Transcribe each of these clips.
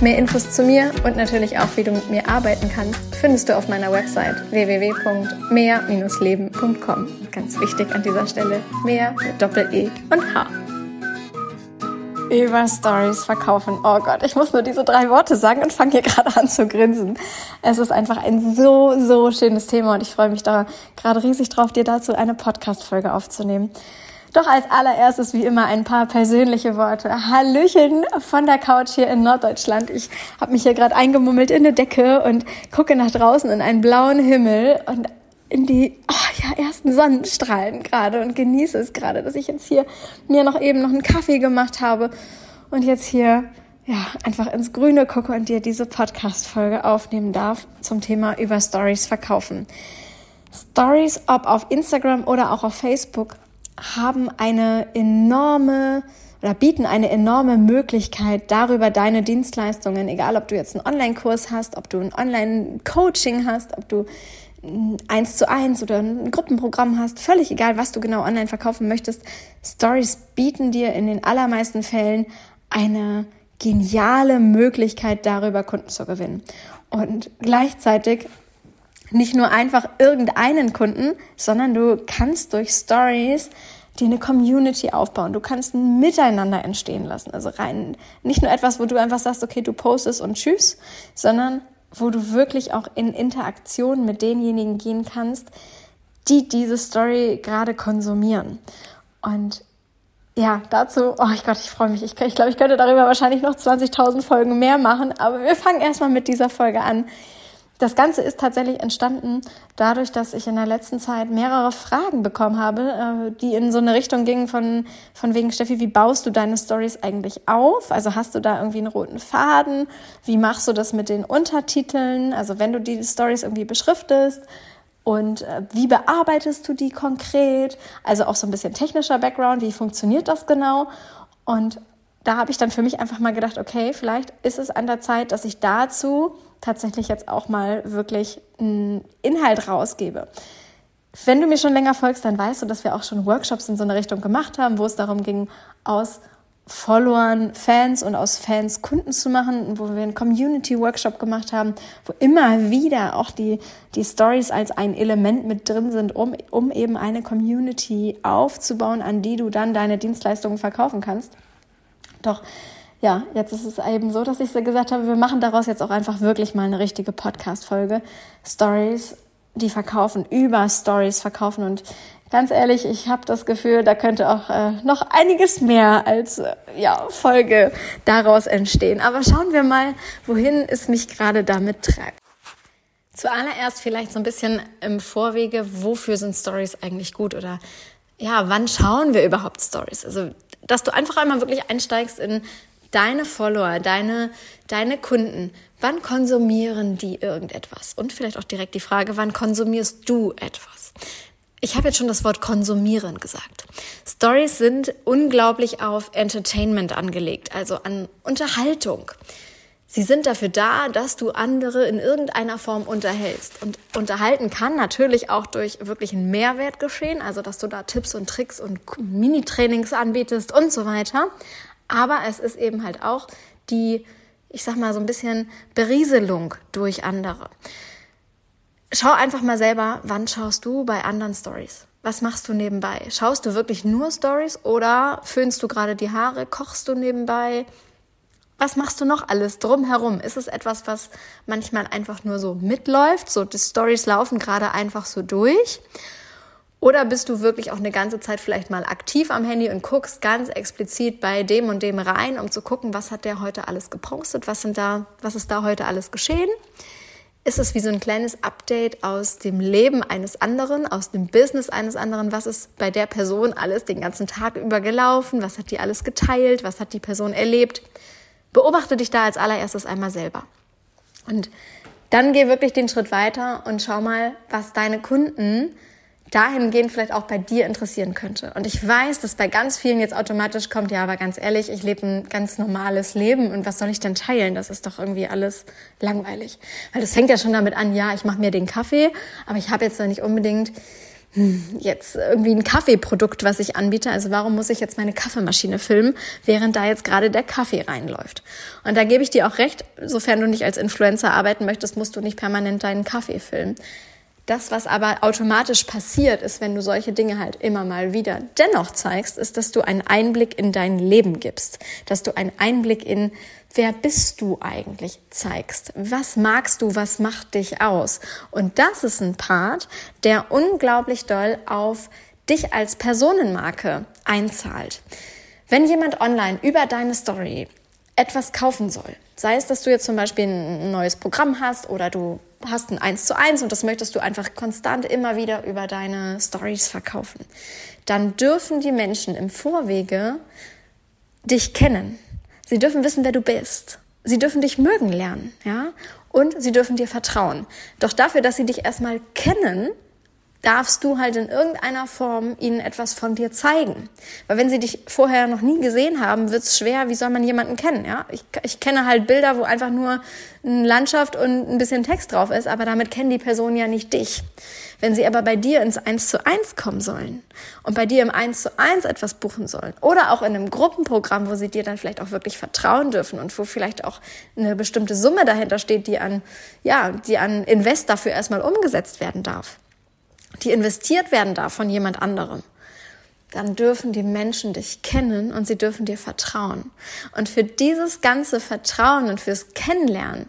Mehr Infos zu mir und natürlich auch, wie du mit mir arbeiten kannst, findest du auf meiner Website www.mehr-leben.com. Ganz wichtig an dieser Stelle, mehr mit Doppel-E und H. Über Stories verkaufen. Oh Gott, ich muss nur diese drei Worte sagen und fange hier gerade an zu grinsen. Es ist einfach ein so, so schönes Thema und ich freue mich da gerade riesig drauf, dir dazu eine Podcast-Folge aufzunehmen. Doch als allererstes wie immer ein paar persönliche Worte. Hallöchen von der Couch hier in Norddeutschland. Ich habe mich hier gerade eingemummelt in eine Decke und gucke nach draußen in einen blauen Himmel und in die oh ja, ersten Sonnenstrahlen gerade und genieße es gerade, dass ich jetzt hier mir noch eben noch einen Kaffee gemacht habe und jetzt hier ja, einfach ins Grüne gucke und dir diese Podcast-Folge aufnehmen darf zum Thema über Stories verkaufen. Stories, ob auf Instagram oder auch auf Facebook, haben eine enorme oder bieten eine enorme Möglichkeit, darüber deine Dienstleistungen, egal ob du jetzt einen Online-Kurs hast, ob du ein Online-Coaching hast, ob du eins zu eins oder ein Gruppenprogramm hast, völlig egal, was du genau online verkaufen möchtest. Stories bieten dir in den allermeisten Fällen eine geniale Möglichkeit, darüber Kunden zu gewinnen. Und gleichzeitig nicht nur einfach irgendeinen Kunden, sondern du kannst durch Stories dir eine Community aufbauen. Du kannst ein Miteinander entstehen lassen. Also rein, nicht nur etwas, wo du einfach sagst, okay, du postest und tschüss, sondern wo du wirklich auch in Interaktion mit denjenigen gehen kannst, die diese Story gerade konsumieren. Und ja, dazu, oh Gott, ich freue mich. Ich, ich glaube, ich könnte darüber wahrscheinlich noch 20.000 Folgen mehr machen, aber wir fangen erstmal mit dieser Folge an. Das Ganze ist tatsächlich entstanden dadurch, dass ich in der letzten Zeit mehrere Fragen bekommen habe, äh, die in so eine Richtung gingen von, von wegen, Steffi, wie baust du deine Stories eigentlich auf? Also hast du da irgendwie einen roten Faden? Wie machst du das mit den Untertiteln? Also wenn du die Stories irgendwie beschriftest, und äh, wie bearbeitest du die konkret? Also auch so ein bisschen technischer Background, wie funktioniert das genau? Und da habe ich dann für mich einfach mal gedacht, okay, vielleicht ist es an der Zeit, dass ich dazu tatsächlich jetzt auch mal wirklich einen Inhalt rausgebe. Wenn du mir schon länger folgst, dann weißt du, dass wir auch schon Workshops in so eine Richtung gemacht haben, wo es darum ging, aus Followern Fans und aus Fans Kunden zu machen, wo wir einen Community-Workshop gemacht haben, wo immer wieder auch die, die Stories als ein Element mit drin sind, um, um eben eine Community aufzubauen, an die du dann deine Dienstleistungen verkaufen kannst. Doch ja, jetzt ist es eben so, dass ich so gesagt habe, wir machen daraus jetzt auch einfach wirklich mal eine richtige Podcast-Folge. Stories, die verkaufen, über Stories verkaufen. Und ganz ehrlich, ich habe das Gefühl, da könnte auch äh, noch einiges mehr als äh, ja, Folge daraus entstehen. Aber schauen wir mal, wohin es mich gerade damit treibt. Zuallererst vielleicht so ein bisschen im Vorwege, wofür sind Stories eigentlich gut oder ja, wann schauen wir überhaupt Stories? Also, dass du einfach einmal wirklich einsteigst in deine Follower, deine, deine Kunden, wann konsumieren die irgendetwas? Und vielleicht auch direkt die Frage, wann konsumierst du etwas? Ich habe jetzt schon das Wort konsumieren gesagt. Stories sind unglaublich auf Entertainment angelegt, also an Unterhaltung. Sie sind dafür da, dass du andere in irgendeiner Form unterhältst. Und unterhalten kann natürlich auch durch wirklich einen Mehrwert geschehen, also dass du da Tipps und Tricks und Mini-Trainings anbietest und so weiter. Aber es ist eben halt auch die, ich sag mal, so ein bisschen Berieselung durch andere. Schau einfach mal selber, wann schaust du bei anderen Stories? Was machst du nebenbei? Schaust du wirklich nur Stories oder föhnst du gerade die Haare? Kochst du nebenbei? Was machst du noch alles drumherum? Ist es etwas, was manchmal einfach nur so mitläuft? So, die Stories laufen gerade einfach so durch? Oder bist du wirklich auch eine ganze Zeit vielleicht mal aktiv am Handy und guckst ganz explizit bei dem und dem rein, um zu gucken, was hat der heute alles gepostet, was sind da, was ist da heute alles geschehen? Ist es wie so ein kleines Update aus dem Leben eines anderen, aus dem Business eines anderen? Was ist bei der Person alles den ganzen Tag über gelaufen? Was hat die alles geteilt? Was hat die Person erlebt? Beobachte dich da als allererstes einmal selber. Und dann geh wirklich den Schritt weiter und schau mal, was deine Kunden dahingehend vielleicht auch bei dir interessieren könnte. Und ich weiß, dass bei ganz vielen jetzt automatisch kommt, ja, aber ganz ehrlich, ich lebe ein ganz normales Leben und was soll ich denn teilen? Das ist doch irgendwie alles langweilig. Weil das fängt ja schon damit an, ja, ich mache mir den Kaffee, aber ich habe jetzt da nicht unbedingt hm, jetzt irgendwie ein Kaffeeprodukt, was ich anbiete. Also warum muss ich jetzt meine Kaffeemaschine filmen, während da jetzt gerade der Kaffee reinläuft? Und da gebe ich dir auch recht, sofern du nicht als Influencer arbeiten möchtest, musst du nicht permanent deinen Kaffee filmen. Das, was aber automatisch passiert, ist, wenn du solche Dinge halt immer mal wieder dennoch zeigst, ist, dass du einen Einblick in dein Leben gibst, dass du einen Einblick in wer bist du eigentlich zeigst. Was magst du, was macht dich aus? Und das ist ein Part, der unglaublich doll auf dich als Personenmarke einzahlt. Wenn jemand online über deine Story etwas kaufen soll, sei es, dass du jetzt zum Beispiel ein neues Programm hast oder du hast ein Eins zu eins und das möchtest du einfach konstant immer wieder über deine Stories verkaufen, dann dürfen die Menschen im Vorwege dich kennen. Sie dürfen wissen, wer du bist. Sie dürfen dich mögen lernen, ja? Und sie dürfen dir vertrauen. Doch dafür, dass sie dich erstmal kennen, darfst du halt in irgendeiner Form ihnen etwas von dir zeigen. Weil wenn sie dich vorher noch nie gesehen haben, wird es schwer, wie soll man jemanden kennen? Ja? Ich, ich kenne halt Bilder, wo einfach nur eine Landschaft und ein bisschen Text drauf ist, aber damit kennen die Personen ja nicht dich. Wenn sie aber bei dir ins Eins zu eins kommen sollen und bei dir im Eins zu eins etwas buchen sollen oder auch in einem Gruppenprogramm, wo sie dir dann vielleicht auch wirklich vertrauen dürfen und wo vielleicht auch eine bestimmte Summe dahinter steht, die an, ja, die an Invest dafür erstmal umgesetzt werden darf, die investiert werden darf von jemand anderem, dann dürfen die Menschen dich kennen und sie dürfen dir vertrauen. Und für dieses ganze Vertrauen und fürs Kennenlernen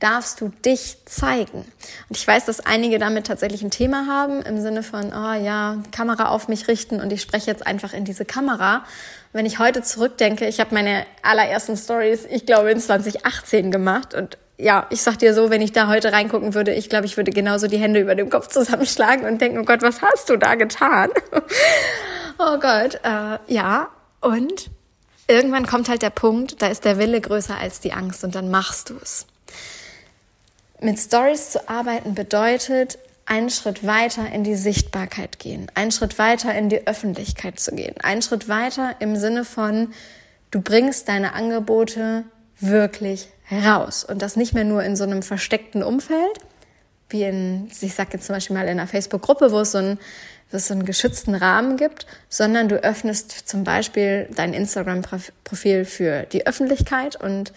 darfst du dich zeigen. Und ich weiß, dass einige damit tatsächlich ein Thema haben, im Sinne von, oh ja, Kamera auf mich richten und ich spreche jetzt einfach in diese Kamera. Wenn ich heute zurückdenke, ich habe meine allerersten Stories, ich glaube, in 2018 gemacht und ja, ich sag dir so, wenn ich da heute reingucken würde, ich glaube, ich würde genauso die Hände über dem Kopf zusammenschlagen und denken, oh Gott, was hast du da getan? oh Gott, äh, ja. Und irgendwann kommt halt der Punkt, da ist der Wille größer als die Angst und dann machst du es. Mit Stories zu arbeiten bedeutet, einen Schritt weiter in die Sichtbarkeit gehen, einen Schritt weiter in die Öffentlichkeit zu gehen, einen Schritt weiter im Sinne von, du bringst deine Angebote wirklich heraus und das nicht mehr nur in so einem versteckten Umfeld, wie in, ich sag jetzt zum Beispiel mal in einer Facebook-Gruppe, wo es so ein wo es so einen geschützten Rahmen gibt, sondern du öffnest zum Beispiel dein Instagram-Profil für die Öffentlichkeit und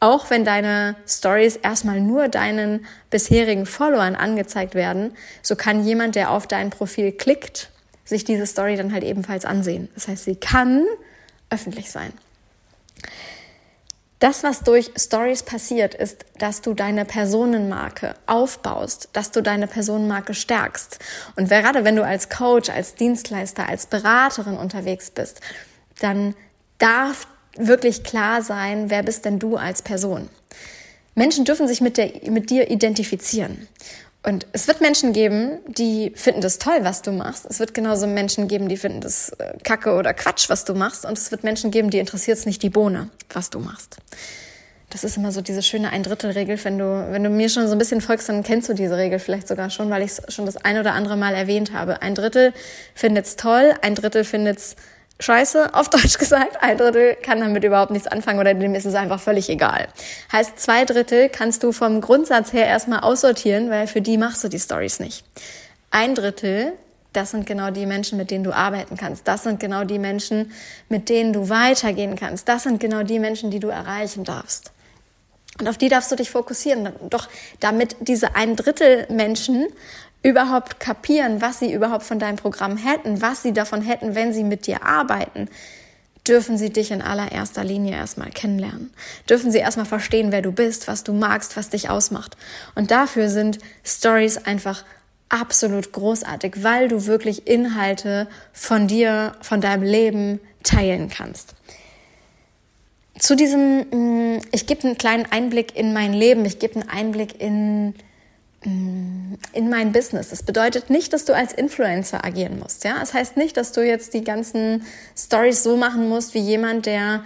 auch wenn deine Stories erstmal nur deinen bisherigen Followern angezeigt werden, so kann jemand, der auf dein Profil klickt, sich diese Story dann halt ebenfalls ansehen. Das heißt, sie kann öffentlich sein. Das, was durch Stories passiert, ist, dass du deine Personenmarke aufbaust, dass du deine Personenmarke stärkst. Und gerade wenn du als Coach, als Dienstleister, als Beraterin unterwegs bist, dann darf wirklich klar sein, wer bist denn du als Person. Menschen dürfen sich mit, der, mit dir identifizieren. Und es wird Menschen geben, die finden das toll, was du machst. Es wird genauso Menschen geben, die finden das äh, Kacke oder Quatsch, was du machst. Und es wird Menschen geben, die interessiert es nicht die Bohne, was du machst. Das ist immer so diese schöne Ein-Drittel-Regel. Wenn du, wenn du mir schon so ein bisschen folgst, dann kennst du diese Regel vielleicht sogar schon, weil ich es schon das ein oder andere Mal erwähnt habe. Ein Drittel findet es toll, ein Drittel findet es scheiße, auf Deutsch gesagt. Ein Drittel kann damit überhaupt nichts anfangen oder dem ist es einfach völlig egal. Heißt, zwei Drittel kannst du vom Grundsatz her erstmal aussortieren, weil für die machst du die Stories nicht. Ein Drittel, das sind genau die Menschen, mit denen du arbeiten kannst. Das sind genau die Menschen, mit denen du weitergehen kannst. Das sind genau die Menschen, die du erreichen darfst. Und auf die darfst du dich fokussieren. Doch damit diese ein Drittel Menschen überhaupt kapieren, was sie überhaupt von deinem Programm hätten, was sie davon hätten, wenn sie mit dir arbeiten, dürfen sie dich in allererster Linie erstmal kennenlernen. Dürfen sie erstmal verstehen, wer du bist, was du magst, was dich ausmacht. Und dafür sind Stories einfach absolut großartig, weil du wirklich Inhalte von dir, von deinem Leben teilen kannst. Zu diesem, mm, ich gebe einen kleinen Einblick in mein Leben, ich gebe einen Einblick in in mein Business. Das bedeutet nicht, dass du als Influencer agieren musst. Ja, es das heißt nicht, dass du jetzt die ganzen Stories so machen musst wie jemand, der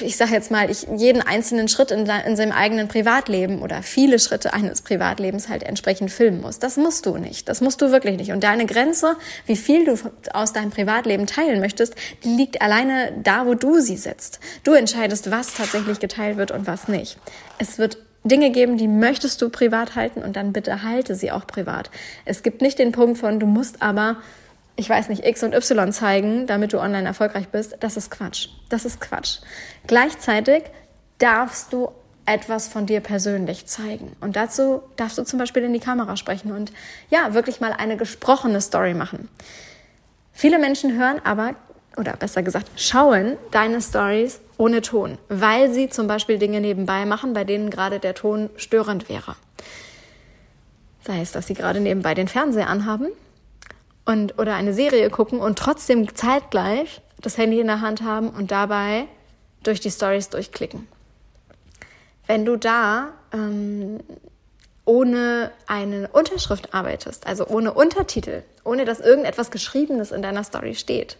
ich sage jetzt mal, ich jeden einzelnen Schritt in, in seinem eigenen Privatleben oder viele Schritte eines Privatlebens halt entsprechend filmen muss. Das musst du nicht. Das musst du wirklich nicht. Und deine Grenze, wie viel du aus deinem Privatleben teilen möchtest, die liegt alleine da, wo du sie setzt. Du entscheidest, was tatsächlich geteilt wird und was nicht. Es wird Dinge geben, die möchtest du privat halten und dann bitte halte sie auch privat. Es gibt nicht den Punkt von, du musst aber ich weiß nicht, X und Y zeigen, damit du online erfolgreich bist, das ist Quatsch. Das ist Quatsch. Gleichzeitig darfst du etwas von dir persönlich zeigen. Und dazu darfst du zum Beispiel in die Kamera sprechen und ja, wirklich mal eine gesprochene Story machen. Viele Menschen hören aber, oder besser gesagt, schauen deine Stories ohne Ton, weil sie zum Beispiel Dinge nebenbei machen, bei denen gerade der Ton störend wäre. Sei es, dass sie gerade nebenbei den Fernseher anhaben und oder eine Serie gucken und trotzdem zeitgleich das Handy in der Hand haben und dabei durch die Stories durchklicken. Wenn du da ähm, ohne eine Unterschrift arbeitest, also ohne Untertitel, ohne dass irgendetwas Geschriebenes in deiner Story steht,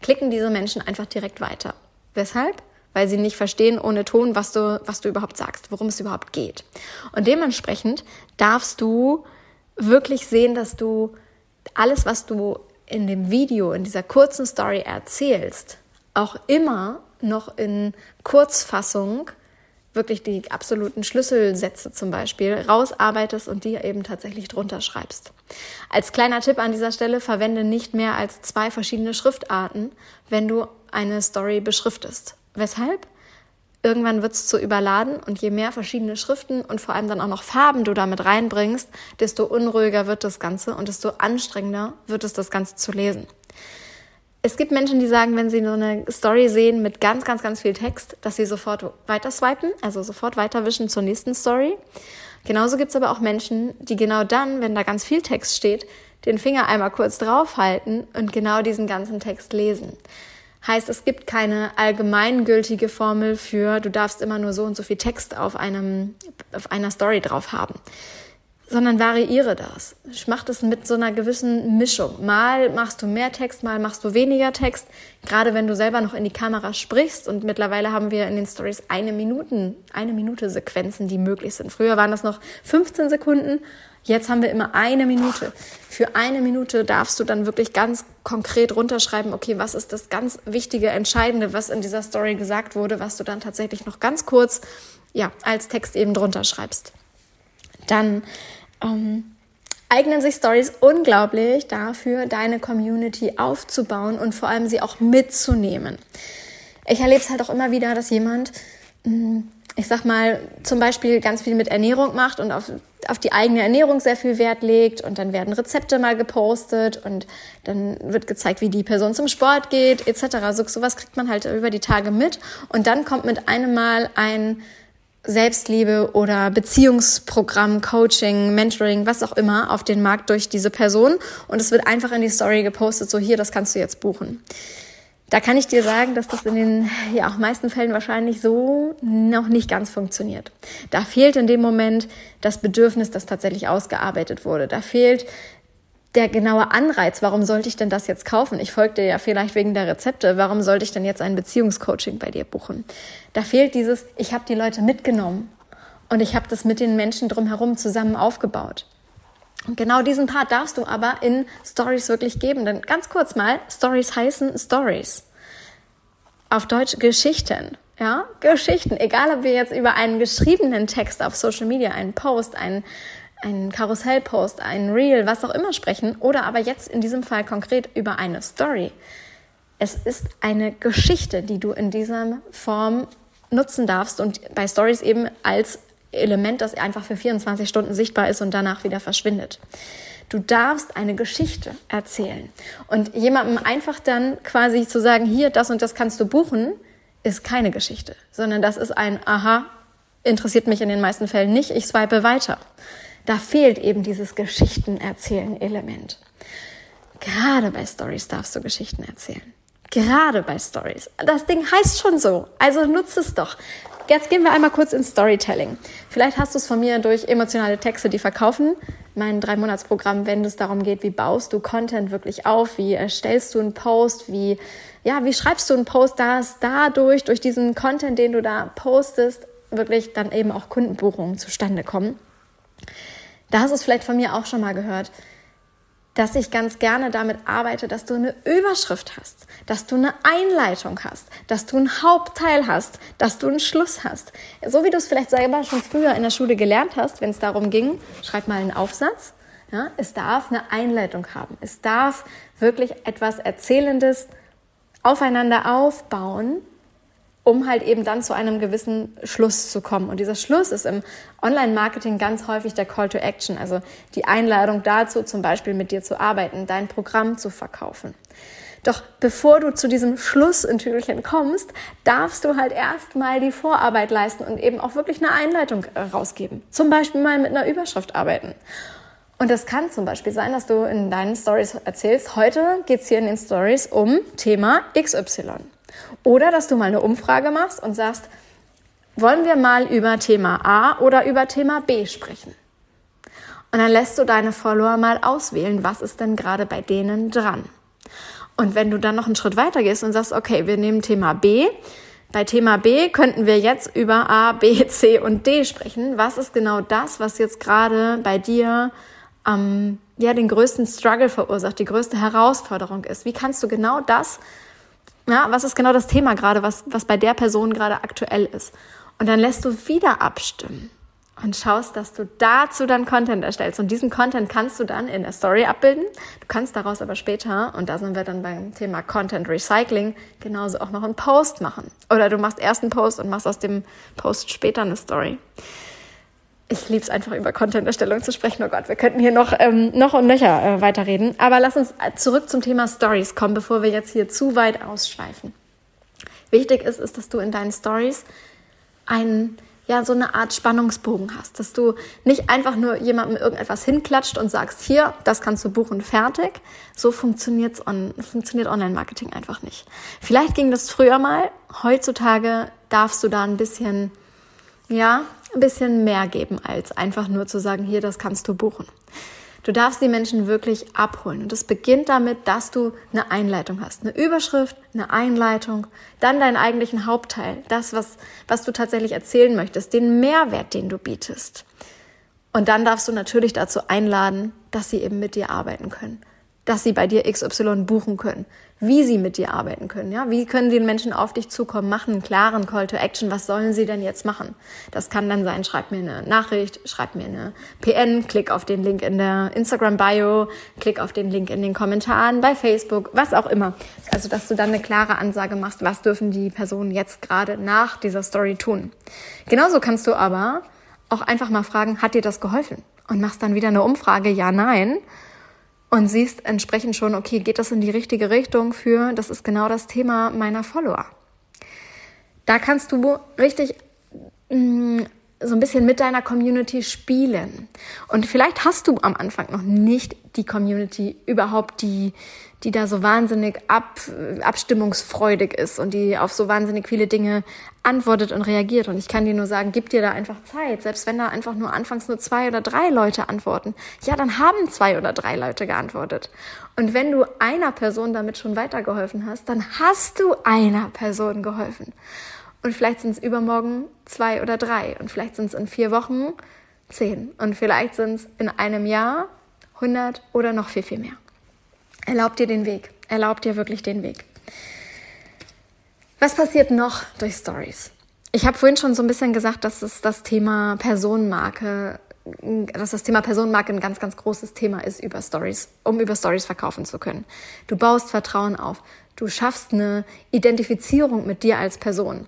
klicken diese Menschen einfach direkt weiter. Weshalb? Weil sie nicht verstehen ohne Ton, was du, was du überhaupt sagst, worum es überhaupt geht. Und dementsprechend darfst du wirklich sehen, dass du alles, was du in dem Video, in dieser kurzen Story erzählst, auch immer noch in Kurzfassung wirklich die absoluten Schlüsselsätze zum Beispiel rausarbeitest und die eben tatsächlich drunter schreibst. Als kleiner Tipp an dieser Stelle, verwende nicht mehr als zwei verschiedene Schriftarten, wenn du eine Story beschriftest. Weshalb? Irgendwann wird es zu überladen und je mehr verschiedene Schriften und vor allem dann auch noch Farben du damit reinbringst, desto unruhiger wird das Ganze und desto anstrengender wird es, das Ganze zu lesen. Es gibt Menschen, die sagen, wenn sie so eine Story sehen mit ganz, ganz, ganz viel Text, dass sie sofort weiter swipen, also sofort weiterwischen zur nächsten Story. Genauso gibt es aber auch Menschen, die genau dann, wenn da ganz viel Text steht, den Finger einmal kurz draufhalten und genau diesen ganzen Text lesen. Heißt, es gibt keine allgemeingültige Formel für, du darfst immer nur so und so viel Text auf einem, auf einer Story drauf haben. Sondern variiere das. Ich mache das mit so einer gewissen Mischung. Mal machst du mehr Text, mal machst du weniger Text. Gerade wenn du selber noch in die Kamera sprichst und mittlerweile haben wir in den Stories eine Minuten, eine Minute Sequenzen, die möglich sind. Früher waren das noch 15 Sekunden Jetzt haben wir immer eine Minute. Für eine Minute darfst du dann wirklich ganz konkret runterschreiben, okay, was ist das ganz wichtige, entscheidende, was in dieser Story gesagt wurde, was du dann tatsächlich noch ganz kurz, ja, als Text eben drunter schreibst. Dann ähm, eignen sich Stories unglaublich dafür, deine Community aufzubauen und vor allem sie auch mitzunehmen. Ich erlebe es halt auch immer wieder, dass jemand mh, hm, ich sag mal, zum Beispiel ganz viel mit Ernährung macht und auf, auf die eigene Ernährung sehr viel Wert legt und dann werden Rezepte mal gepostet und dann wird gezeigt, wie die Person zum Sport geht, etc. So, sowas kriegt man halt über die Tage mit und dann kommt mit einem Mal ein Selbstliebe oder Beziehungsprogramm, Coaching, Mentoring, was auch immer auf den Markt durch diese Person und es wird einfach in die Story gepostet, so hier, das kannst du jetzt buchen. Da kann ich dir sagen, dass das in den ja, auch meisten Fällen wahrscheinlich so noch nicht ganz funktioniert. Da fehlt in dem Moment das Bedürfnis, das tatsächlich ausgearbeitet wurde. Da fehlt der genaue Anreiz, warum sollte ich denn das jetzt kaufen? Ich folge dir ja vielleicht wegen der Rezepte, warum sollte ich denn jetzt ein Beziehungscoaching bei dir buchen? Da fehlt dieses, ich habe die Leute mitgenommen und ich habe das mit den Menschen drumherum zusammen aufgebaut. Und genau diesen Part darfst du aber in Stories wirklich geben. Denn ganz kurz mal, Stories heißen Stories. Auf Deutsch Geschichten. Ja, Geschichten. Egal, ob wir jetzt über einen geschriebenen Text auf Social Media, einen Post, einen, einen Karussellpost, einen Reel, was auch immer sprechen, oder aber jetzt in diesem Fall konkret über eine Story. Es ist eine Geschichte, die du in dieser Form nutzen darfst und bei Stories eben als Element, das einfach für 24 Stunden sichtbar ist und danach wieder verschwindet. Du darfst eine Geschichte erzählen. Und jemandem einfach dann quasi zu sagen, hier, das und das kannst du buchen, ist keine Geschichte, sondern das ist ein Aha, interessiert mich in den meisten Fällen nicht, ich swipe weiter. Da fehlt eben dieses Geschichten-Erzählen-Element. Gerade bei Stories darfst du Geschichten erzählen. Gerade bei Stories. Das Ding heißt schon so. Also nutze es doch. Jetzt gehen wir einmal kurz ins Storytelling. Vielleicht hast du es von mir durch emotionale Texte, die verkaufen, mein Drei-Monats-Programm, wenn es darum geht, wie baust du Content wirklich auf, wie erstellst du einen Post, wie, ja, wie schreibst du einen Post, dass dadurch, durch diesen Content, den du da postest, wirklich dann eben auch Kundenbuchungen zustande kommen. Da hast du es vielleicht von mir auch schon mal gehört dass ich ganz gerne damit arbeite, dass du eine Überschrift hast, dass du eine Einleitung hast, dass du einen Hauptteil hast, dass du einen Schluss hast. So wie du es vielleicht selber schon früher in der Schule gelernt hast, wenn es darum ging, schreib mal einen Aufsatz. Ja, es darf eine Einleitung haben. Es darf wirklich etwas Erzählendes aufeinander aufbauen, um halt eben dann zu einem gewissen Schluss zu kommen. Und dieser Schluss ist im Online-Marketing ganz häufig der Call to Action, also die Einladung dazu, zum Beispiel mit dir zu arbeiten, dein Programm zu verkaufen. Doch bevor du zu diesem Schluss in Tüdelchen kommst, darfst du halt erstmal die Vorarbeit leisten und eben auch wirklich eine Einleitung äh, rausgeben. Zum Beispiel mal mit einer Überschrift arbeiten. Und das kann zum Beispiel sein, dass du in deinen Stories erzählst, heute geht's hier in den Stories um Thema XY. Oder dass du mal eine Umfrage machst und sagst, wollen wir mal über Thema A oder über Thema B sprechen? Und dann lässt du deine Follower mal auswählen, was ist denn gerade bei denen dran. Und wenn du dann noch einen Schritt weiter gehst und sagst, okay, wir nehmen Thema B, bei Thema B könnten wir jetzt über A, B, C und D sprechen. Was ist genau das, was jetzt gerade bei dir ähm, ja, den größten Struggle verursacht, die größte Herausforderung ist? Wie kannst du genau das ja, was ist genau das Thema gerade, was, was bei der Person gerade aktuell ist? Und dann lässt du wieder abstimmen und schaust, dass du dazu dann Content erstellst. Und diesen Content kannst du dann in der Story abbilden. Du kannst daraus aber später, und da sind wir dann beim Thema Content Recycling, genauso auch noch einen Post machen. Oder du machst erst einen Post und machst aus dem Post später eine Story ich liebe es einfach über Content-Erstellung zu sprechen. Oh Gott, wir könnten hier noch, ähm, noch und nöcher äh, weiterreden. Aber lass uns zurück zum Thema Stories kommen, bevor wir jetzt hier zu weit ausschweifen. Wichtig ist, ist, dass du in deinen Stories einen, ja, so eine Art Spannungsbogen hast, dass du nicht einfach nur jemandem irgendetwas hinklatscht und sagst, hier, das kannst du buchen, fertig. So funktioniert's on, funktioniert Online-Marketing einfach nicht. Vielleicht ging das früher mal. Heutzutage darfst du da ein bisschen, ja, ein bisschen mehr geben, als einfach nur zu sagen, hier, das kannst du buchen. Du darfst die Menschen wirklich abholen. Und es beginnt damit, dass du eine Einleitung hast. Eine Überschrift, eine Einleitung, dann deinen eigentlichen Hauptteil. Das, was, was du tatsächlich erzählen möchtest, den Mehrwert, den du bietest. Und dann darfst du natürlich dazu einladen, dass sie eben mit dir arbeiten können dass sie bei dir XY buchen können, wie sie mit dir arbeiten können. Ja, wie können die Menschen auf dich zukommen? Machen einen klaren Call to Action. Was sollen sie denn jetzt machen? Das kann dann sein: Schreib mir eine Nachricht, schreib mir eine PN, klick auf den Link in der Instagram Bio, klick auf den Link in den Kommentaren bei Facebook, was auch immer. Also, dass du dann eine klare Ansage machst, was dürfen die Personen jetzt gerade nach dieser Story tun. Genauso kannst du aber auch einfach mal fragen: Hat dir das geholfen? Und machst dann wieder eine Umfrage, ja, nein und siehst entsprechend schon, okay, geht das in die richtige Richtung für, das ist genau das Thema meiner Follower. Da kannst du richtig mh, mm, so ein bisschen mit deiner Community spielen. Und vielleicht hast du am Anfang noch nicht die Community überhaupt, die, die da so wahnsinnig ab, abstimmungsfreudig ist und die auf so wahnsinnig viele Dinge antwortet und reagiert. Und ich kann dir nur sagen, gib dir da einfach Zeit. Selbst wenn da einfach nur anfangs nur zwei oder drei Leute antworten, ja, dann haben zwei oder drei Leute geantwortet. Und wenn du einer Person damit schon weitergeholfen hast, dann hast du einer Person geholfen. Und vielleicht sind es übermorgen zwei oder drei. Und vielleicht sind es in vier Wochen zehn. Und vielleicht sind es in einem Jahr hundert oder noch viel, viel mehr. Erlaub dir den Weg. Erlaub dir wirklich den Weg. Was passiert noch durch Stories? Ich habe vorhin schon so ein bisschen gesagt, dass es das Thema Personenmarke, dass das Thema Personenmarke ein ganz, ganz großes Thema ist über Stories, um über Stories verkaufen zu können. Du baust Vertrauen auf. Du schaffst eine Identifizierung mit dir als Person.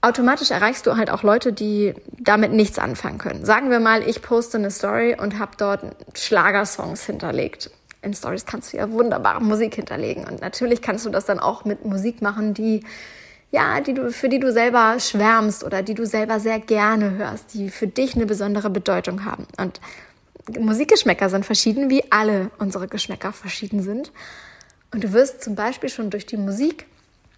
Automatisch erreichst du halt auch Leute, die damit nichts anfangen können. Sagen wir mal, ich poste eine Story und habe dort Schlagersongs hinterlegt in Stories kannst du ja wunderbare Musik hinterlegen. Und natürlich kannst du das dann auch mit Musik machen, die, ja, die du, für die du selber schwärmst oder die du selber sehr gerne hörst, die für dich eine besondere Bedeutung haben. Und Musikgeschmäcker sind verschieden, wie alle unsere Geschmäcker verschieden sind. Und du wirst zum Beispiel schon durch die Musik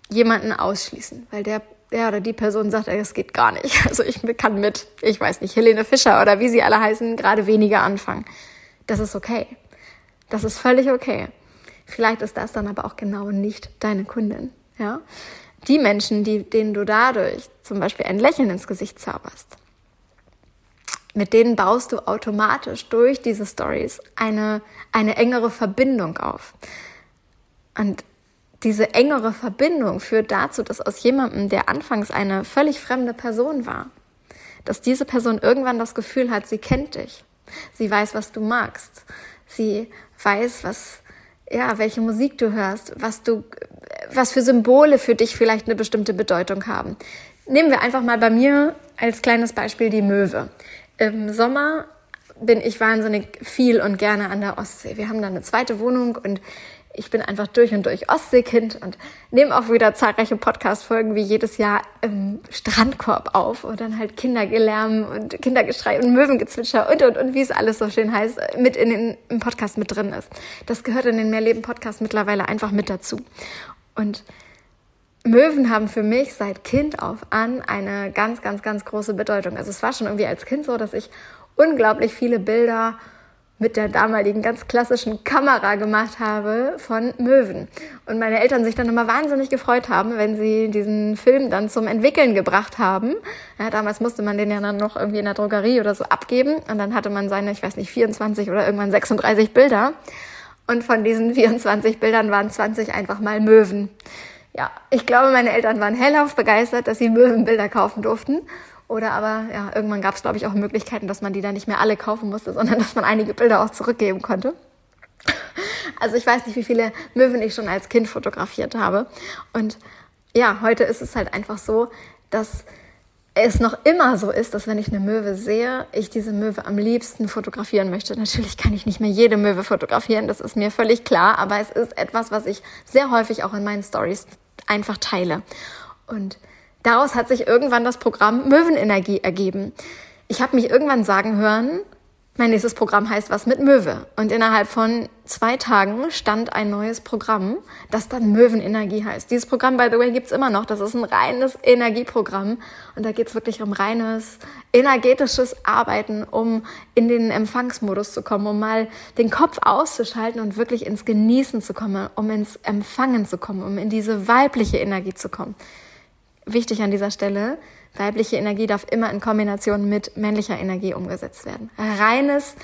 jemanden ausschließen, weil der der oder die Person sagt, es geht gar nicht. Also ich kann mit, ich weiß nicht, Helene Fischer oder wie sie alle heißen, gerade weniger anfangen. Das ist okay. Das ist völlig okay. Vielleicht ist das dann aber auch genau nicht deine Kundin. Ja? Die Menschen, die, denen du dadurch zum Beispiel ein Lächeln ins Gesicht zauberst, mit denen baust du automatisch durch diese Stories eine, eine engere Verbindung auf. Und diese engere Verbindung führt dazu, dass aus jemandem, der anfangs eine völlig fremde Person war, dass diese Person irgendwann das Gefühl hat, sie kennt dich. Sie weiß, was du magst. Sie weiß, was, ja, welche Musik du hörst, was du, was für Symbole für dich vielleicht eine bestimmte Bedeutung haben. Nehmen wir einfach mal bei mir als kleines Beispiel die Möwe. Im Sommer bin ich wahnsinnig viel und gerne an der Ostsee. Wir haben da eine zweite Wohnung und ich bin einfach durch und durch Ostseekind und nehme auch wieder zahlreiche Podcast-Folgen wie jedes Jahr im Strandkorb auf und dann halt Kindergelärm und Kindergeschrei und Möwengezwitscher und, und, und, wie es alles so schön heißt, mit in den, im Podcast mit drin ist. Das gehört in den Mehrleben-Podcast mittlerweile einfach mit dazu. Und Möwen haben für mich seit Kind auf an eine ganz, ganz, ganz große Bedeutung. Also es war schon irgendwie als Kind so, dass ich unglaublich viele Bilder mit der damaligen ganz klassischen Kamera gemacht habe von Möwen. Und meine Eltern sich dann immer wahnsinnig gefreut haben, wenn sie diesen Film dann zum Entwickeln gebracht haben. Ja, damals musste man den ja dann noch irgendwie in der Drogerie oder so abgeben. Und dann hatte man seine, ich weiß nicht, 24 oder irgendwann 36 Bilder. Und von diesen 24 Bildern waren 20 einfach mal Möwen. Ja, ich glaube, meine Eltern waren hellauf begeistert, dass sie Möwenbilder kaufen durften. Oder aber, ja, irgendwann gab es, glaube ich, auch Möglichkeiten, dass man die dann nicht mehr alle kaufen musste, sondern dass man einige Bilder auch zurückgeben konnte. Also ich weiß nicht, wie viele Möwen ich schon als Kind fotografiert habe. Und ja, heute ist es halt einfach so, dass es noch immer so ist, dass wenn ich eine Möwe sehe, ich diese Möwe am liebsten fotografieren möchte. Natürlich kann ich nicht mehr jede Möwe fotografieren, das ist mir völlig klar, aber es ist etwas, was ich sehr häufig auch in meinen Stories einfach teile. Und Daraus hat sich irgendwann das Programm Möwenenergie ergeben. Ich habe mich irgendwann sagen hören, mein nächstes Programm heißt was mit Möwe. Und innerhalb von zwei Tagen stand ein neues Programm, das dann Möwenenergie heißt. Dieses Programm, by the way, gibt's immer noch. Das ist ein reines Energieprogramm. Und da geht's wirklich um reines energetisches Arbeiten, um in den Empfangsmodus zu kommen, um mal den Kopf auszuschalten und wirklich ins Genießen zu kommen, um ins Empfangen zu kommen, um in diese weibliche Energie zu kommen wichtig an dieser Stelle, weibliche Energie darf immer in Kombination mit männlicher Energie umgesetzt werden. Reines,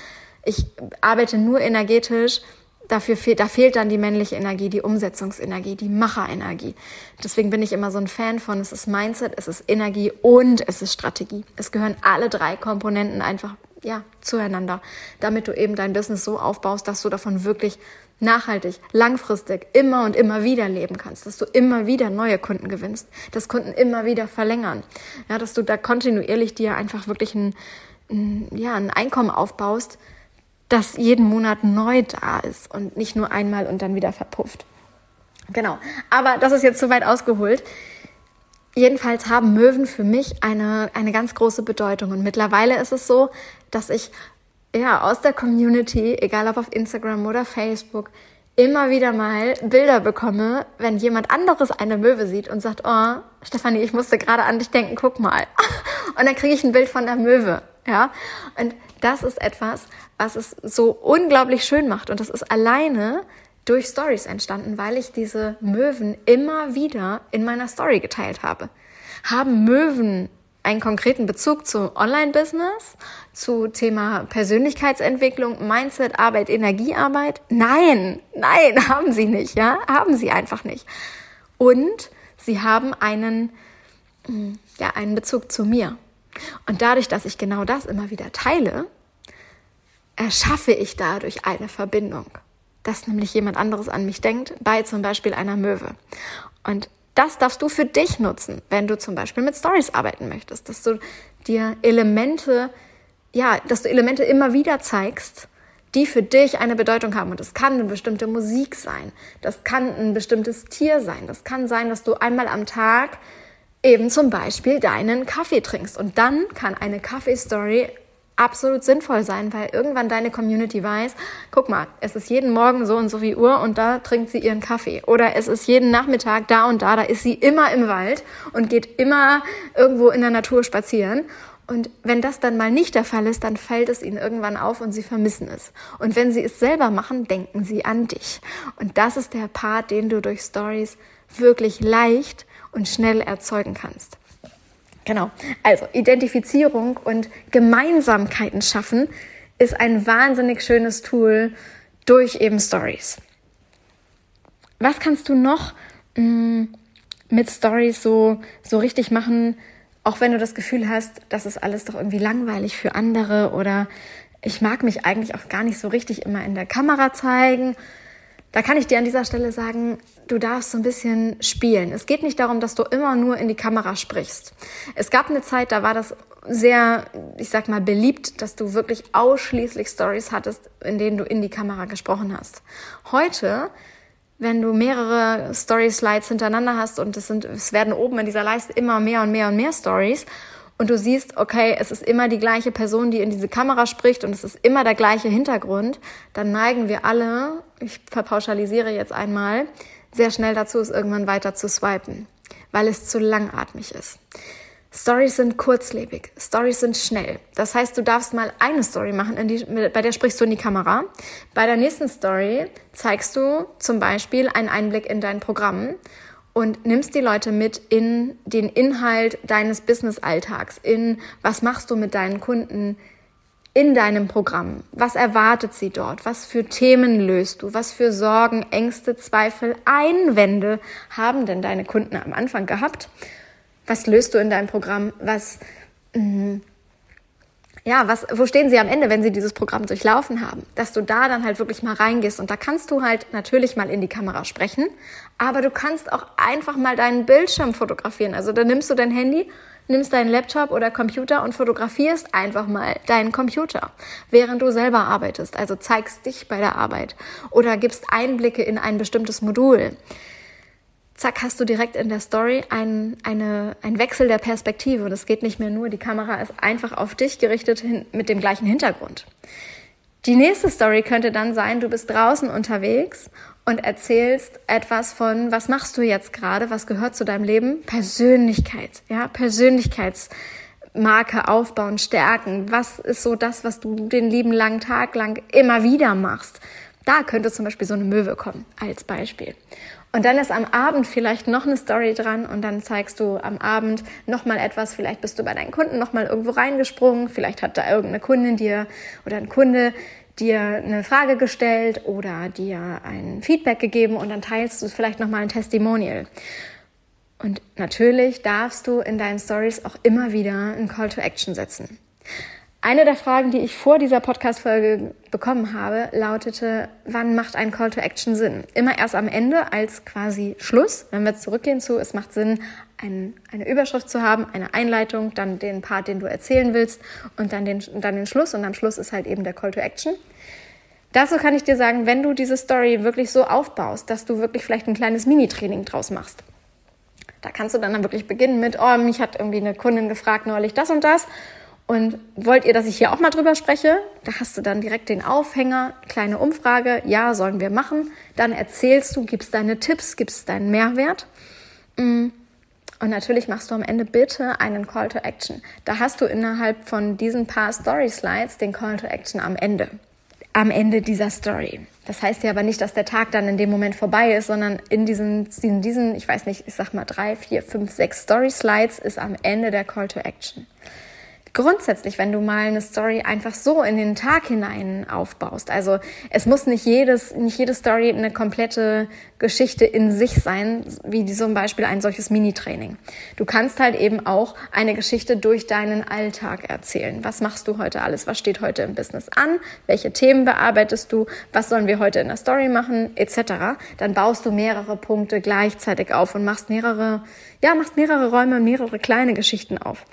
ich arbeite nur energetisch, dafür fehlt, da fehlt dann die männliche Energie, die Umsetzungsenergie, die Macherenergie. Deswegen bin ich immer so ein Fan von, es ist Mindset, es ist Energie und es ist Strategie. Es gehören alle drei Komponenten einfach, ja, zueinander, damit du eben dein Business so aufbaust, dass du davon wirklich nachhaltig, langfristig, immer und immer wieder leben kannst, dass du immer wieder neue Kunden gewinnst, dass Kunden immer wieder verlängern, ja, dass du da kontinuierlich dir einfach wirklich ein, ein, ja, ein Einkommen aufbaust, das jeden Monat neu da ist und nicht nur einmal und dann wieder verpufft. Genau. Aber das ist jetzt zu weit ausgeholt. Jedenfalls haben Möwen für mich eine, eine ganz große Bedeutung. Und mittlerweile ist es so, dass ich ja, aus der Community, egal ob auf Instagram oder Facebook, immer wieder mal Bilder bekomme, wenn jemand anderes eine Möwe sieht und sagt, oh, Stefanie, ich musste gerade an dich denken, guck mal. Und dann kriege ich ein Bild von der Möwe, ja. Und das ist etwas, was es so unglaublich schön macht. Und das ist alleine durch Stories entstanden, weil ich diese Möwen immer wieder in meiner Story geteilt habe. Haben Möwen einen konkreten Bezug zu Online-Business, zu Thema Persönlichkeitsentwicklung, Mindset, Arbeit, Energiearbeit? Nein, nein, haben sie nicht, ja, haben sie einfach nicht. Und sie haben einen, ja, einen Bezug zu mir. Und dadurch, dass ich genau das immer wieder teile, erschaffe ich dadurch eine Verbindung, dass nämlich jemand anderes an mich denkt, bei zum Beispiel einer Möwe. Und das darfst du für dich nutzen, wenn du zum Beispiel mit Stories arbeiten möchtest, dass du dir Elemente, ja, dass du Elemente immer wieder zeigst, die für dich eine Bedeutung haben. Und das kann eine bestimmte Musik sein, das kann ein bestimmtes Tier sein, das kann sein, dass du einmal am Tag eben zum Beispiel deinen Kaffee trinkst. Und dann kann eine Kaffee-Story absolut sinnvoll sein, weil irgendwann deine Community weiß, guck mal, es ist jeden Morgen so und so viel Uhr und da trinkt sie ihren Kaffee. Oder es ist jeden Nachmittag da und da, da ist sie immer im Wald und geht immer irgendwo in der Natur spazieren. Und wenn das dann mal nicht der Fall ist, dann fällt es ihnen irgendwann auf und sie vermissen es. Und wenn sie es selber machen, denken sie an dich. Und das ist der Part, den du durch Stories wirklich leicht und schnell erzeugen kannst. Genau. Also Identifizierung und Gemeinsamkeiten schaffen ist ein wahnsinnig schönes Tool durch eben Stories. Was kannst du noch mh, mm, mit Stories so, so richtig machen, auch wenn du das Gefühl hast, das ist alles doch irgendwie langweilig für andere oder ich mag mich eigentlich auch gar nicht so richtig immer in der Kamera zeigen. Da kann ich dir an dieser Stelle sagen, du darfst so ein bisschen spielen. Es geht nicht darum, dass du immer nur in die Kamera sprichst. Es gab eine Zeit, da war das sehr, ich sag mal, beliebt, dass du wirklich ausschließlich Stories hattest, in denen du in die Kamera gesprochen hast. Heute wenn du mehrere Story-Slides hintereinander hast und es sind, es werden oben in dieser Leiste immer mehr und mehr und mehr Stories und du siehst, okay, es ist immer die gleiche Person, die in diese Kamera spricht und es ist immer der gleiche Hintergrund, dann neigen wir alle, ich verpauschalisiere jetzt einmal, sehr schnell dazu, es irgendwann weiter zu swipen, weil es zu langatmig ist. Stories sind kurzlebig, Stories sind schnell. Das heißt, du darfst mal eine Story machen, die, bei der sprichst du in die Kamera. Bei der nächsten Story zeigst du zum Beispiel einen Einblick in dein Programm und nimmst die Leute mit in den Inhalt deines Business-Alltags, in was machst du mit deinen Kunden in deinem Programm? Was erwartet sie dort? Was für Themen löst du? Was für Sorgen, Ängste, Zweifel, Einwände haben denn deine Kunden am Anfang gehabt? Was löst du in deinem Programm? Was, mh, ja, was, wo stehen sie am Ende, wenn sie dieses Programm durchlaufen haben? Dass du da dann halt wirklich mal reingehst und da kannst du halt natürlich mal in die Kamera sprechen, aber du kannst auch einfach mal deinen Bildschirm fotografieren. Also da nimmst du dein Handy, nimmst deinen Laptop oder Computer und fotografierst einfach mal deinen Computer, während du selber arbeitest. Also zeigst dich bei der Arbeit oder gibst Einblicke in ein bestimmtes Modul zack, hast du direkt in der Story ein, eine, ein Wechsel der Perspektive. Und es geht nicht mehr nur, die Kamera ist einfach auf dich gerichtet hin, mit dem gleichen Hintergrund. Die nächste Story könnte dann sein, du bist draußen unterwegs und erzählst etwas von, was machst du jetzt gerade, was gehört zu deinem Leben? Persönlichkeit, ja, Persönlichkeitsmarke aufbauen, stärken. Was ist so das, was du den lieben langen Tag lang immer wieder machst? Da könnte zum Beispiel so eine Möwe kommen, als Beispiel. Und dann ist am Abend vielleicht noch eine Story dran und dann zeigst du am Abend nochmal etwas. Vielleicht bist du bei deinen Kunden nochmal irgendwo reingesprungen. Vielleicht hat da irgendeine Kundin dir oder ein Kunde dir eine Frage gestellt oder dir ein Feedback gegeben und dann teilst du vielleicht nochmal ein Testimonial. Und natürlich darfst du in deinen Stories auch immer wieder ein Call to Action setzen. Eine der Fragen, die ich vor dieser Podcast-Folge bekommen habe, lautete, wann macht ein Call to Action Sinn? Immer erst am Ende als quasi Schluss. Wenn wir jetzt zurückgehen zu, es macht Sinn, ein, eine Überschrift zu haben, eine Einleitung, dann den Part, den du erzählen willst und dann den, dann den Schluss. Und am Schluss ist halt eben der Call to Action. Dazu kann ich dir sagen, wenn du diese Story wirklich so aufbaust, dass du wirklich vielleicht ein kleines Mini-Training draus machst. Da kannst du dann, dann wirklich beginnen mit, oh, mich hat irgendwie eine Kundin gefragt neulich das und das. Und wollt ihr, dass ich hier auch mal drüber spreche? Da hast du dann direkt den Aufhänger, kleine Umfrage, ja, sollen wir machen. Dann erzählst du, gibst deine Tipps, gibst deinen Mehrwert. Mm. Und natürlich machst du am Ende bitte einen Call to Action. Da hast du innerhalb von diesen paar Story Slides den Call to Action am Ende. Am Ende dieser Story. Das heißt ja aber nicht, dass der Tag dann in dem Moment vorbei ist, sondern in diesen, in diesen, ich weiß nicht, ich sag mal drei, vier, fünf, sechs Story Slides ist am Ende der Call to Action grundsätzlich, wenn du mal eine Story einfach so in den Tag hinein aufbaust. Also es muss nicht jedes, nicht jede Story eine komplette Geschichte in sich sein, wie zum Beispiel ein solches Mini-Training. Du kannst halt eben auch eine Geschichte durch deinen Alltag erzählen. Was machst du heute alles? Was steht heute im Business an? Welche Themen bearbeitest du? Was sollen wir heute in der Story machen? Etc. Dann baust du mehrere Punkte gleichzeitig auf und machst mehrere, ja, machst mehrere Räume, mehrere kleine Geschichten auf.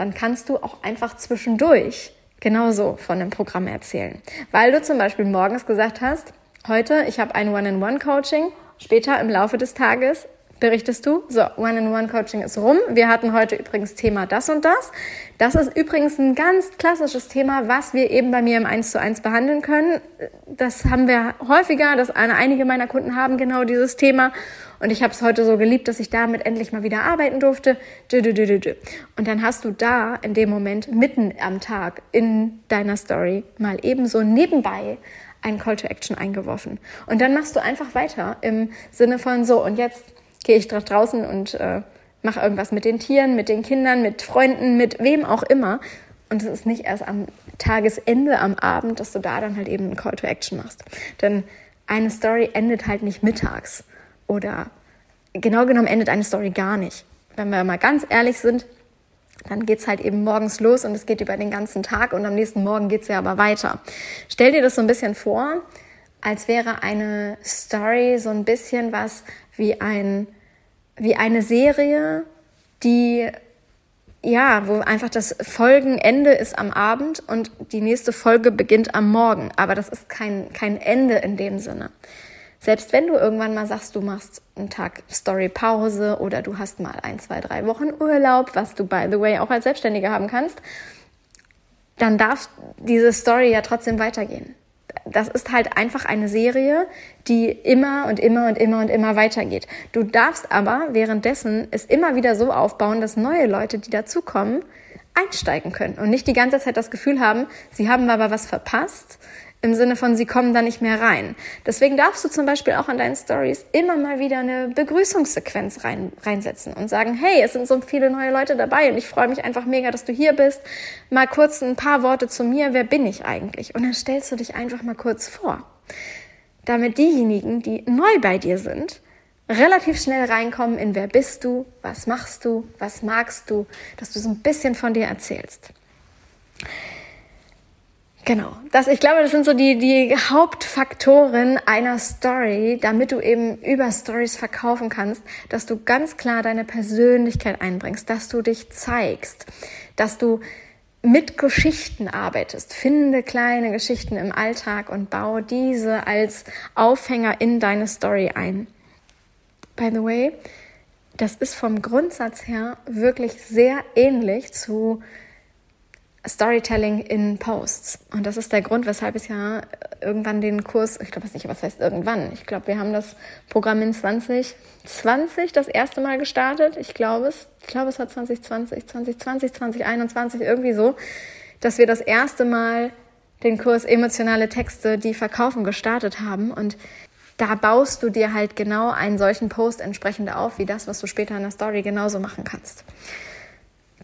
Dann kannst du auch einfach zwischendurch genauso von dem Programm erzählen. Weil du zum Beispiel morgens gesagt hast, heute, ich habe ein One-in-One-Coaching Später im Laufe des Tages berichtest du, so, One-in-One-Coaching ist rum. Wir hatten heute übrigens Thema das und das. Das ist übrigens ein ganz klassisches Thema, was wir eben bei mir im 1 zu 1 behandeln können. Das haben wir häufiger, dass einige meiner Kunden haben genau dieses Thema. Und ich habe es heute so geliebt, dass ich damit endlich mal wieder arbeiten durfte. Und dann hast du da in dem Moment mitten am Tag in deiner Story mal ebenso nebenbei ein Call to Action eingeworfen. Und dann machst du einfach weiter im Sinne von so, und jetzt gehe ich draußen und äh, mache irgendwas mit den Tieren, mit den Kindern, mit Freunden, mit wem auch immer. Und es ist nicht erst am Tagesende, am Abend, dass du da dann halt eben einen Call to Action machst. Denn eine Story endet halt nicht mittags. Oder genau genommen endet eine Story gar nicht. Wenn wir mal ganz ehrlich sind, dann geht's halt eben morgens los und es geht über den ganzen Tag und am nächsten Morgen geht's ja aber weiter. Stell dir das so ein bisschen vor, als wäre eine Story so ein bisschen was wie ein, wie eine Serie, die, ja, wo einfach das Folgenende ist am Abend und die nächste Folge beginnt am Morgen. Aber das ist kein, kein Ende in dem Sinne. Selbst wenn du irgendwann mal sagst, du machst einen Tag Story-Pause oder du hast mal ein, zwei, drei Wochen Urlaub, was du by the way auch als Selbstständiger haben kannst, dann darf diese Story ja trotzdem weitergehen. Das ist halt einfach eine Serie, die immer und immer und immer und immer weitergeht. Du darfst aber währenddessen es immer wieder so aufbauen, dass neue Leute, die dazukommen, einsteigen können und nicht die ganze Zeit das Gefühl haben, sie haben aber was verpasst, im Sinne von, sie kommen da nicht mehr rein. Deswegen darfst du zum Beispiel auch in deinen Stories immer mal wieder eine Begrüßungssequenz rein, reinsetzen und sagen, hey, es sind so viele neue Leute dabei und ich freue mich einfach mega, dass du hier bist. Mal kurz ein paar Worte zu mir. Wer bin ich eigentlich? Und dann stellst du dich einfach mal kurz vor. Damit diejenigen, die neu bei dir sind, relativ schnell reinkommen in wer bist du, was machst du, was magst du, dass du so ein bisschen von dir erzählst. Genau. Das, ich glaube, das sind so die, die Hauptfaktoren einer Story, damit du eben über Stories verkaufen kannst, dass du ganz klar deine Persönlichkeit einbringst, dass du dich zeigst, dass du mit Geschichten arbeitest. Finde kleine Geschichten im Alltag und baue diese als Aufhänger in deine Story ein. By the way, das ist vom Grundsatz her wirklich sehr ähnlich zu Storytelling in Posts. Und das ist der Grund, weshalb ich ja irgendwann den Kurs, ich glaube nicht, was heißt irgendwann. Ich glaube, wir haben das Programm in 2020 das erste Mal gestartet. Ich glaube es. Ich glaube, es war 2020, 2020, 2021, irgendwie so, dass wir das erste Mal den Kurs emotionale Texte, die verkaufen, gestartet haben. Und da baust du dir halt genau einen solchen Post entsprechend auf, wie das, was du später in der Story genauso machen kannst.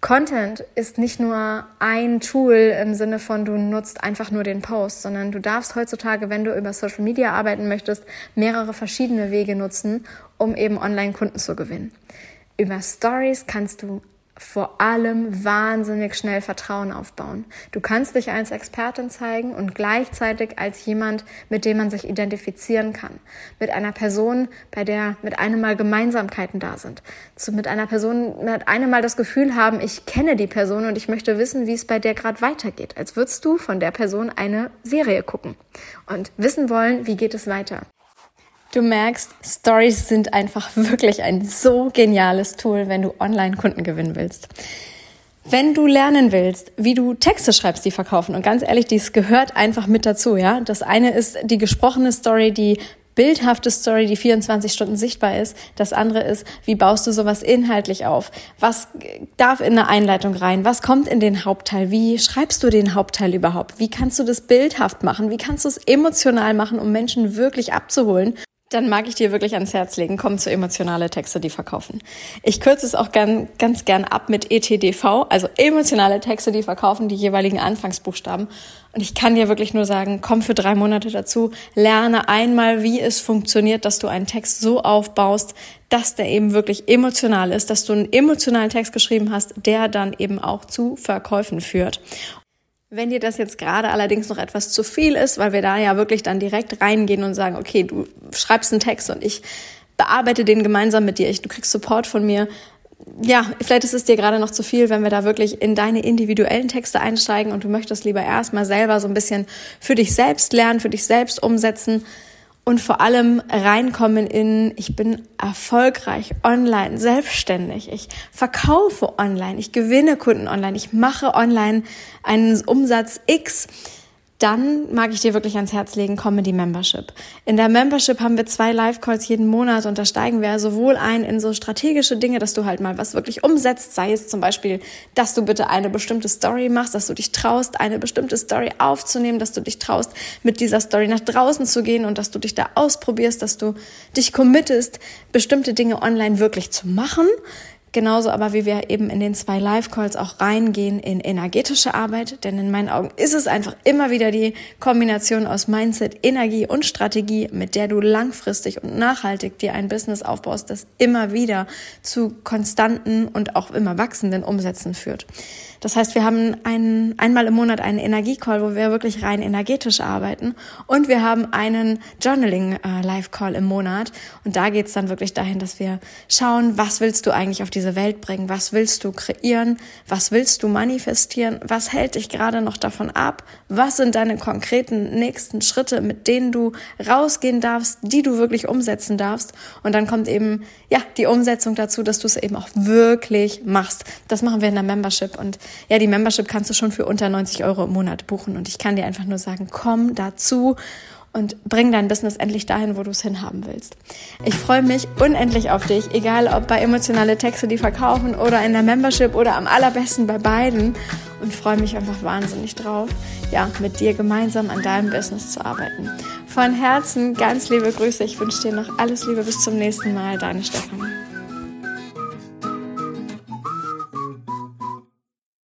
Content ist nicht nur ein Tool im Sinne von, du nutzt einfach nur den Post, sondern du darfst heutzutage, wenn du über Social Media arbeiten möchtest, mehrere verschiedene Wege nutzen, um eben Online-Kunden zu gewinnen. Über Stories kannst du vor allem wahnsinnig schnell Vertrauen aufbauen. Du kannst dich als Expertin zeigen und gleichzeitig als jemand, mit dem man sich identifizieren kann. Mit einer Person, bei der mit einem Mal Gemeinsamkeiten da sind. So mit einer Person, mit einem Mal das Gefühl haben, ich kenne die Person und ich möchte wissen, wie es bei der gerade weitergeht. Als würdest du von der Person eine Serie gucken und wissen wollen, wie geht es weiter. Du merkst, Stories sind einfach wirklich ein so geniales Tool, wenn du Online-Kunden gewinnen willst. Wenn du lernen willst, wie du Texte schreibst, die verkaufen, und ganz ehrlich, dies gehört einfach mit dazu, ja. Das eine ist die gesprochene Story, die bildhafte Story, die 24 Stunden sichtbar ist. Das andere ist, wie baust du sowas inhaltlich auf? Was darf in eine Einleitung rein? Was kommt in den Hauptteil? Wie schreibst du den Hauptteil überhaupt? Wie kannst du das bildhaft machen? Wie kannst du es emotional machen, um Menschen wirklich abzuholen dann mag ich dir wirklich ans Herz legen, komm zu emotionale Texte, die verkaufen. Ich kürze es auch gern, ganz gern ab mit ETDV, also emotionale Texte, die verkaufen, die jeweiligen Anfangsbuchstaben. Und ich kann dir wirklich nur sagen, komm für drei Monate dazu, lerne einmal, wie es funktioniert, dass du einen Text so aufbaust, dass der eben wirklich emotional ist, dass du einen emotionalen Text geschrieben hast, der dann eben auch zu Verkäufen führt. Wenn dir das jetzt gerade allerdings noch etwas zu viel ist, weil wir da ja wirklich dann direkt reingehen und sagen, okay, du schreibst einen Text und ich bearbeite den gemeinsam mit dir, ich, du kriegst Support von mir. Ja, vielleicht ist es dir gerade noch zu viel, wenn wir da wirklich in deine individuellen Texte einsteigen und du möchtest lieber erstmal selber so ein bisschen für dich selbst lernen, für dich selbst umsetzen und vor allem reinkommen in, ich bin erfolgreich online, selbstständig, ich verkaufe online, ich gewinne Kunden online, ich mache online einen Umsatz X dann mag ich dir wirklich ans Herz legen, Comedy Membership. In der Membership haben wir zwei Live-Calls jeden Monat und da steigen wir sowohl ein in so strategische Dinge, dass du halt mal was wirklich umsetzt, sei es zum Beispiel, dass du bitte eine bestimmte Story machst, dass du dich traust, eine bestimmte Story aufzunehmen, dass du dich traust, mit dieser Story nach draußen zu gehen und dass du dich da ausprobierst, dass du dich committest, bestimmte Dinge online wirklich zu machen Genauso aber, wie wir eben in den zwei Live-Calls auch reingehen in energetische Arbeit, denn in meinen Augen ist es einfach immer wieder die Kombination aus Mindset, Energie und Strategie, mit der du langfristig und nachhaltig dir ein Business aufbaust, das immer wieder zu konstanten und auch immer wachsenden Umsätzen führt. Das heißt, wir haben einen, einmal im Monat einen Energiecall, wo wir wirklich rein energetisch arbeiten. Und wir haben einen Journaling-Live-Call äh, im Monat. Und da geht's dann wirklich dahin, dass wir schauen, was willst du eigentlich auf diese Welt bringen, was willst du kreieren, was willst du manifestieren, was hält dich gerade noch davon ab, was sind deine konkreten nächsten Schritte, mit denen du rausgehen darfst, die du wirklich umsetzen darfst? Und dann kommt eben ja die Umsetzung dazu, dass du es eben auch wirklich machst. Das machen wir in der Membership. Und ja, die Membership kannst du schon für unter 90 Euro im Monat buchen. Und ich kann dir einfach nur sagen, komm dazu und bring dein Business endlich dahin, wo du es hinhaben willst. Ich freue mich unendlich auf dich, egal ob bei emotionale Texte, die verkaufen oder in der Membership oder am allerbesten bei beiden und freue mich einfach wahnsinnig drauf, ja, mit dir gemeinsam an deinem Business zu arbeiten. Von Herzen ganz liebe Grüße. Ich wünsche dir noch alles Liebe bis zum nächsten Mal. Deine Stefanie.